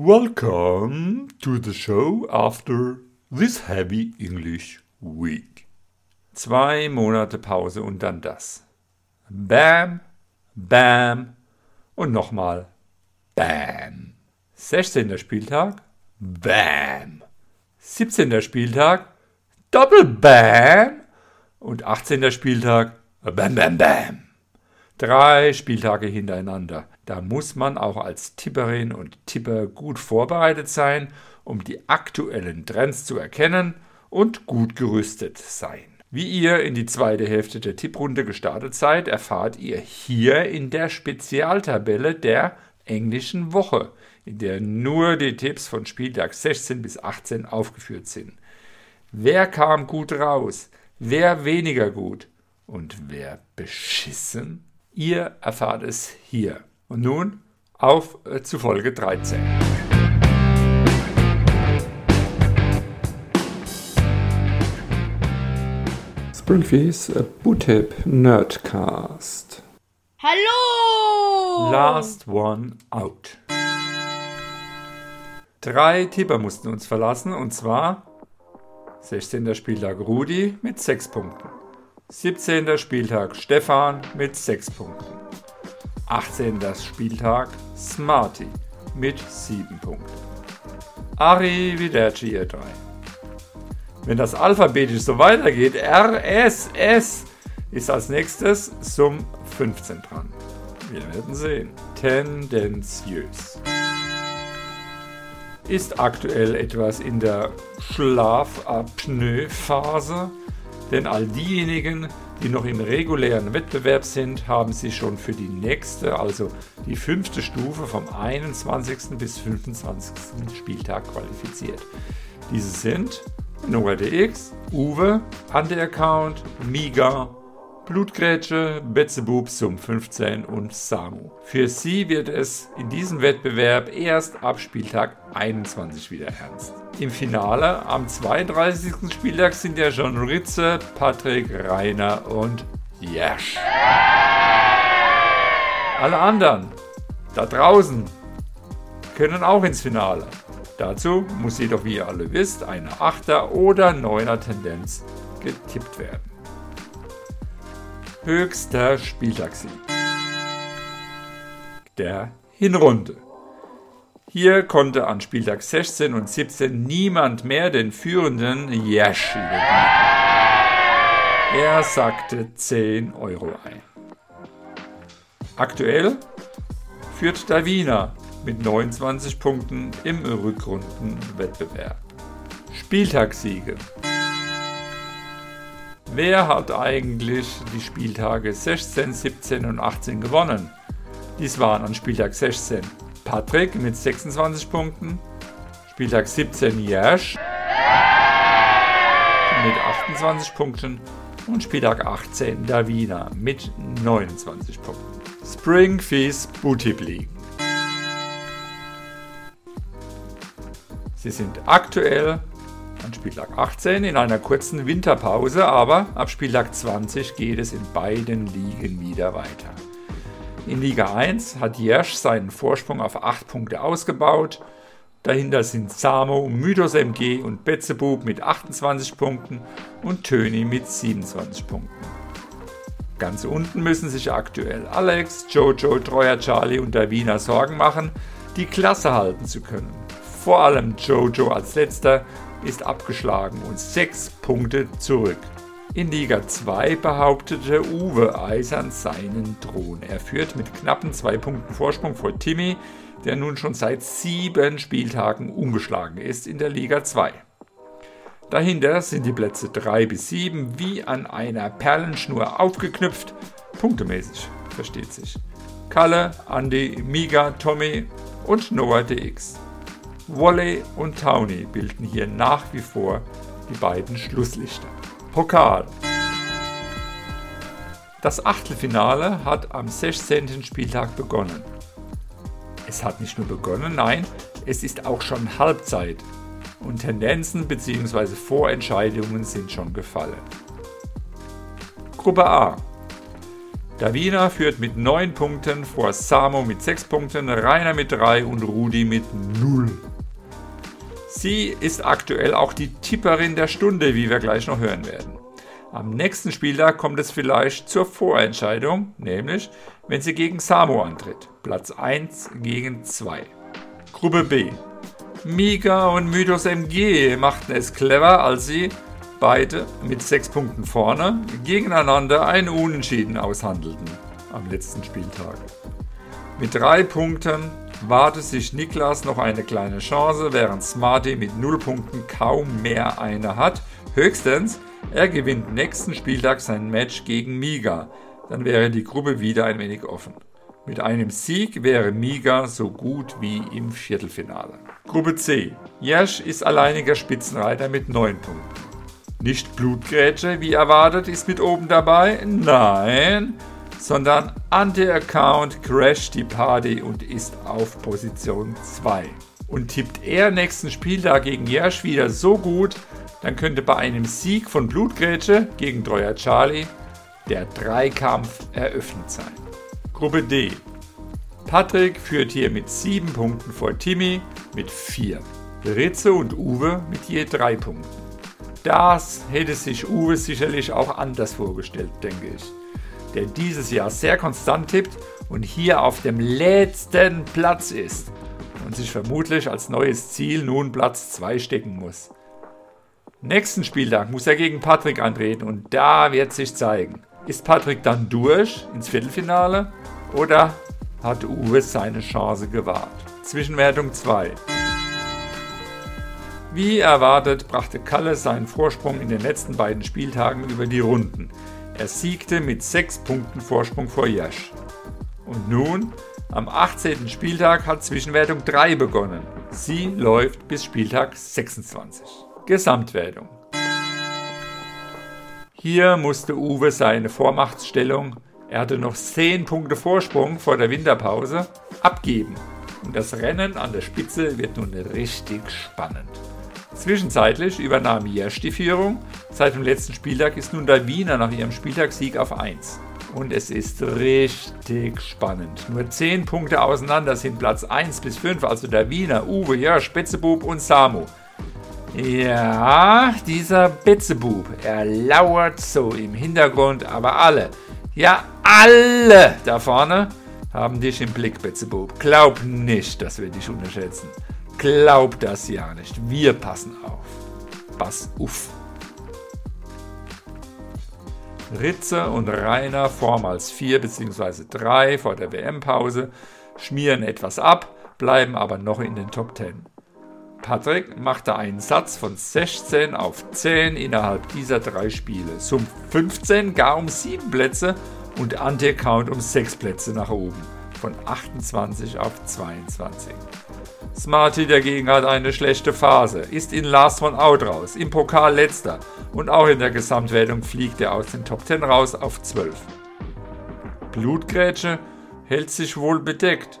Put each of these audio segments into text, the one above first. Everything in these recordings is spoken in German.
Welcome to the show after this heavy English week. Zwei Monate Pause und dann das. Bam, bam und nochmal bam. 16. Spieltag, bam. 17. Spieltag, Doppel bam. Und 18. Spieltag, bam, bam, bam. Drei Spieltage hintereinander. Da muss man auch als Tipperin und Tipper gut vorbereitet sein, um die aktuellen Trends zu erkennen und gut gerüstet sein. Wie ihr in die zweite Hälfte der Tipprunde gestartet seid, erfahrt ihr hier in der Spezialtabelle der englischen Woche, in der nur die Tipps von Spieltag 16 bis 18 aufgeführt sind. Wer kam gut raus? Wer weniger gut? Und wer beschissen? Ihr erfahrt es hier. Und nun auf äh, zu Folge 13. Springfields Bootip Nerdcast. Hallo! Last one out. Drei Tipper mussten uns verlassen und zwar 16. Spieltag Rudi mit 6 Punkten. 17. Spieltag Stefan mit 6 Punkten. 18. Spieltag Smarty mit 7 Punkten. Arrivederci ihr drei. Wenn das alphabetisch so weitergeht, RSS ist als nächstes Sum 15 dran. Wir werden sehen. Tendenziös. Ist aktuell etwas in der Schlafapnoe-Phase denn all diejenigen, die noch im regulären Wettbewerb sind, haben sich schon für die nächste, also die fünfte Stufe vom 21. bis 25. Spieltag qualifiziert. Diese sind NoahDX, Uwe, Ante-Account, Miga, Blutgrätsche, Betzebub, Sum 15 und Samu. Für sie wird es in diesem Wettbewerb erst ab Spieltag 21 wieder ernst. Im Finale am 32. Spieltag sind ja schon Ritze, Patrick, Rainer und Jasch. Alle anderen da draußen können auch ins Finale. Dazu muss jedoch, wie ihr alle wisst, eine 8er oder 9er Tendenz getippt werden höchster Spieltagssieg der Hinrunde. Hier konnte an Spieltag 16 und 17 niemand mehr den führenden Yash überbieten. Er sagte 10 Euro ein. Aktuell führt Davina mit 29 Punkten im Rückrundenwettbewerb. Spieltagssiege Wer hat eigentlich die Spieltage 16, 17 und 18 gewonnen? Dies waren an Spieltag 16 Patrick mit 26 Punkten, Spieltag 17 Jasch mit 28 Punkten und Spieltag 18 Davina mit 29 Punkten. Springfish Booty League. Sie sind aktuell an Spieltag 18 in einer kurzen Winterpause, aber ab Spieltag 20 geht es in beiden Ligen wieder weiter. In Liga 1 hat Jersch seinen Vorsprung auf 8 Punkte ausgebaut. Dahinter sind Samo, Mythos MG und Betzebub mit 28 Punkten und Töni mit 27 Punkten. Ganz unten müssen sich aktuell Alex, Jojo, Treuer Charlie und Davina Sorgen machen, die Klasse halten zu können. Vor allem Jojo als letzter ist abgeschlagen und sechs Punkte zurück. In Liga 2 behauptete Uwe Eisern seinen Thron. Er führt mit knappen zwei Punkten Vorsprung vor Timmy, der nun schon seit sieben Spieltagen ungeschlagen ist in der Liga 2. Dahinter sind die Plätze 3 bis 7 wie an einer Perlenschnur aufgeknüpft, punktemäßig, versteht sich. Kalle, Andy, Miga, Tommy und Noah DX. Wally und Towny bilden hier nach wie vor die beiden Schlusslichter. Pokal. Das Achtelfinale hat am 16. Spieltag begonnen. Es hat nicht nur begonnen, nein, es ist auch schon Halbzeit und Tendenzen bzw. Vorentscheidungen sind schon gefallen. Gruppe A. Davina führt mit 9 Punkten vor Samo mit 6 Punkten, Rainer mit 3 und Rudi mit 0. Sie ist aktuell auch die Tipperin der Stunde, wie wir gleich noch hören werden. Am nächsten Spieltag kommt es vielleicht zur Vorentscheidung, nämlich wenn sie gegen Samo antritt. Platz 1 gegen 2. Gruppe B. Mika und Mythos MG machten es clever, als sie beide mit 6 Punkten vorne gegeneinander ein Unentschieden aushandelten am letzten Spieltag. Mit 3 Punkten warte sich Niklas noch eine kleine Chance, während Smarty mit 0 Punkten kaum mehr eine hat. Höchstens, er gewinnt nächsten Spieltag sein Match gegen Miga. Dann wäre die Gruppe wieder ein wenig offen. Mit einem Sieg wäre Miga so gut wie im Viertelfinale. Gruppe C. Jesch ist alleiniger Spitzenreiter mit 9 Punkten. Nicht Blutgrätsche, wie erwartet, ist mit oben dabei. Nein, sondern Anti-Account crasht die Party und ist auf Position 2. Und tippt er nächsten Spieltag gegen Jersch wieder so gut, dann könnte bei einem Sieg von Blutgrätsche gegen Treuer Charlie der Dreikampf eröffnet sein. Gruppe D. Patrick führt hier mit 7 Punkten vor Timmy mit 4. Ritze und Uwe mit je 3 Punkten. Das hätte sich Uwe sicherlich auch anders vorgestellt, denke ich. Der dieses Jahr sehr konstant tippt und hier auf dem letzten Platz ist und sich vermutlich als neues Ziel nun Platz 2 stecken muss. Nächsten Spieltag muss er gegen Patrick antreten und da wird sich zeigen. Ist Patrick dann durch ins Viertelfinale oder hat Uwe seine Chance gewahrt? Zwischenwertung 2. Wie erwartet brachte Kalle seinen Vorsprung in den letzten beiden Spieltagen über die Runden. Er siegte mit 6 Punkten Vorsprung vor Jasch. Und nun, am 18. Spieltag hat Zwischenwertung 3 begonnen. Sie läuft bis Spieltag 26. Gesamtwertung. Hier musste Uwe seine Vormachtstellung, er hatte noch 10 Punkte Vorsprung vor der Winterpause, abgeben. Und das Rennen an der Spitze wird nun richtig spannend. Zwischenzeitlich übernahm Jersch die Führung. Seit dem letzten Spieltag ist nun der Wiener nach ihrem Spieltagssieg auf 1. Und es ist richtig spannend. Nur 10 Punkte auseinander sind Platz 1 bis 5, also der Wiener, Uwe, Jörsch, Betzebub und Samu. Ja, dieser Betzebub, er lauert so im Hintergrund, aber alle, ja alle da vorne haben dich im Blick, Betzebub. Glaub nicht, dass wir dich unterschätzen. Glaub das ja nicht. Wir passen auf. Pass auf. Ritze und Rainer vormals 4 bzw. 3 vor der WM-Pause schmieren etwas ab, bleiben aber noch in den Top 10. Patrick machte einen Satz von 16 auf 10 innerhalb dieser drei Spiele. Zum 15 gar um 7 Plätze und Anti-Count um 6 Plätze nach oben. Von 28 auf 22. Smarty dagegen hat eine schlechte Phase, ist in Last von Out raus, im Pokal letzter und auch in der Gesamtwertung fliegt er aus den Top 10 raus auf 12. Blutgrätsche hält sich wohl bedeckt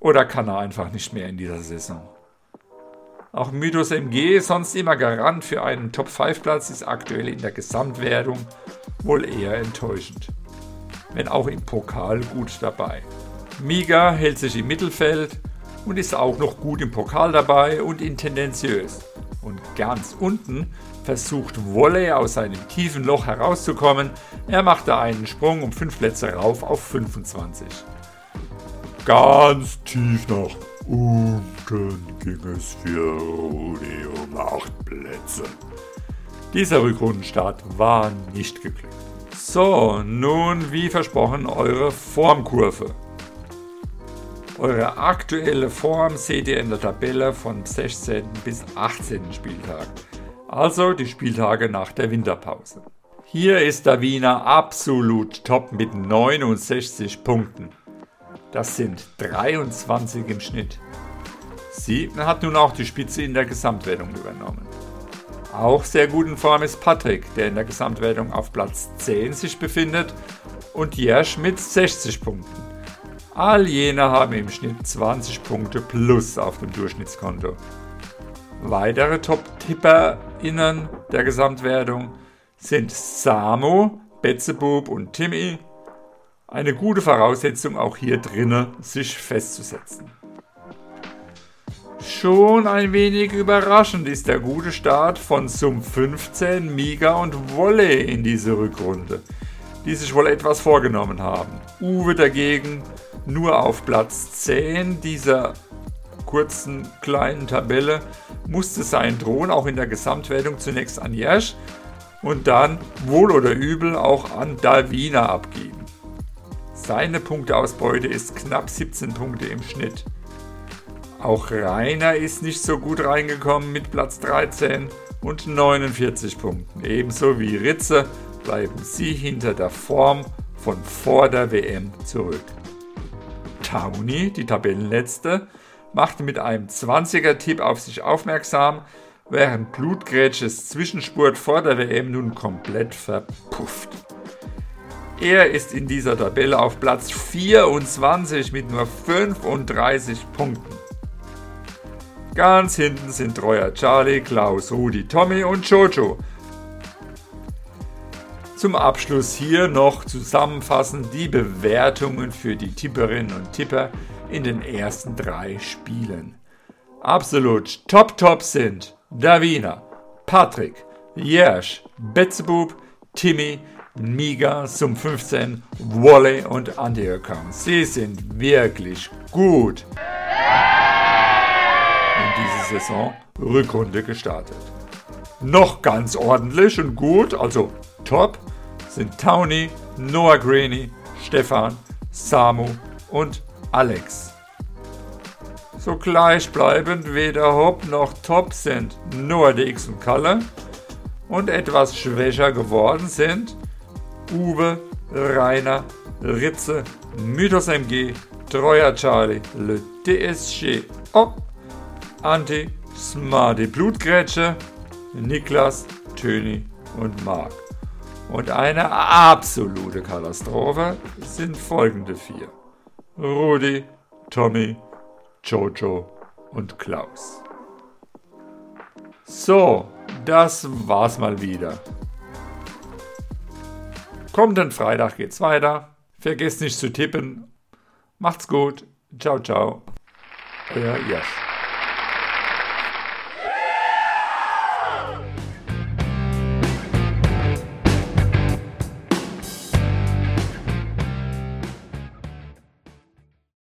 oder kann er einfach nicht mehr in dieser Saison. Auch Mythos MG, sonst immer Garant für einen Top-5-Platz, ist aktuell in der Gesamtwertung wohl eher enttäuschend. Wenn auch im Pokal gut dabei. Miga hält sich im Mittelfeld und ist auch noch gut im Pokal dabei und intendenziös. Und ganz unten versucht Wolle aus seinem tiefen Loch herauszukommen. Er machte einen Sprung um 5 Plätze rauf auf 25. Ganz tief nach Unten ging es für Rudi um acht Plätze. Dieser Rückrundenstart war nicht geglückt. So, nun wie versprochen eure Formkurve. Eure aktuelle Form seht ihr in der Tabelle vom 16. bis 18. Spieltag, also die Spieltage nach der Winterpause. Hier ist der Wiener absolut top mit 69 Punkten. Das sind 23 im Schnitt. Sie hat nun auch die Spitze in der Gesamtwertung übernommen. Auch sehr gut in Form ist Patrick, der in der Gesamtwertung auf Platz 10 sich befindet und Jersch mit 60 Punkten. All jene haben im Schnitt 20 Punkte plus auf dem Durchschnittskonto. Weitere Top-TipperInnen der Gesamtwertung sind Samu, Betzebub und Timmy Eine gute Voraussetzung auch hier drinnen, sich festzusetzen. Schon ein wenig überraschend ist der gute Start von Sum 15, Miga und Wolle in diese Rückrunde, die sich wohl etwas vorgenommen haben. Uwe dagegen nur auf Platz 10 dieser kurzen kleinen Tabelle musste sein Thron auch in der Gesamtwertung zunächst an Jersch und dann wohl oder übel auch an Davina abgeben. Seine Punkteausbeute ist knapp 17 Punkte im Schnitt. Auch Rainer ist nicht so gut reingekommen mit Platz 13 und 49 Punkten. Ebenso wie Ritze bleiben sie hinter der Form von vor der WM zurück. Tauni, die Tabellenletzte, machte mit einem 20er-Tipp auf sich aufmerksam, während Blutgrätsches Zwischenspurt vor der WM nun komplett verpufft. Er ist in dieser Tabelle auf Platz 24 mit nur 35 Punkten. Ganz hinten sind treuer Charlie, Klaus, Rudi, Tommy und Jojo. Zum Abschluss hier noch zusammenfassend die Bewertungen für die Tipperinnen und Tipper in den ersten drei Spielen. Absolut top top sind Davina, Patrick, Jersch, Betzebub, Timmy, Miga, Sum 15, Wally und Anti-Account. Sie sind wirklich gut in diese Saison Rückrunde gestartet. Noch ganz ordentlich und gut, also top, sind Towny, Noah Greeny, Stefan, Samu und Alex. So gleichbleibend weder Hop noch Top sind nur DX und Kalle und etwas schwächer geworden sind Uwe, Rainer, Ritze, Mythos MG, Treuer Charlie, Le DSG Op, Anti, Smarty Blutgrätsche, Niklas, Töni und Mark. Und eine absolute Katastrophe sind folgende vier. Rudi, Tommy, Jojo und Klaus. So, das war's mal wieder. Kommenden Freitag geht's weiter. Vergesst nicht zu tippen. Macht's gut. Ciao, ciao. Euer Jasch.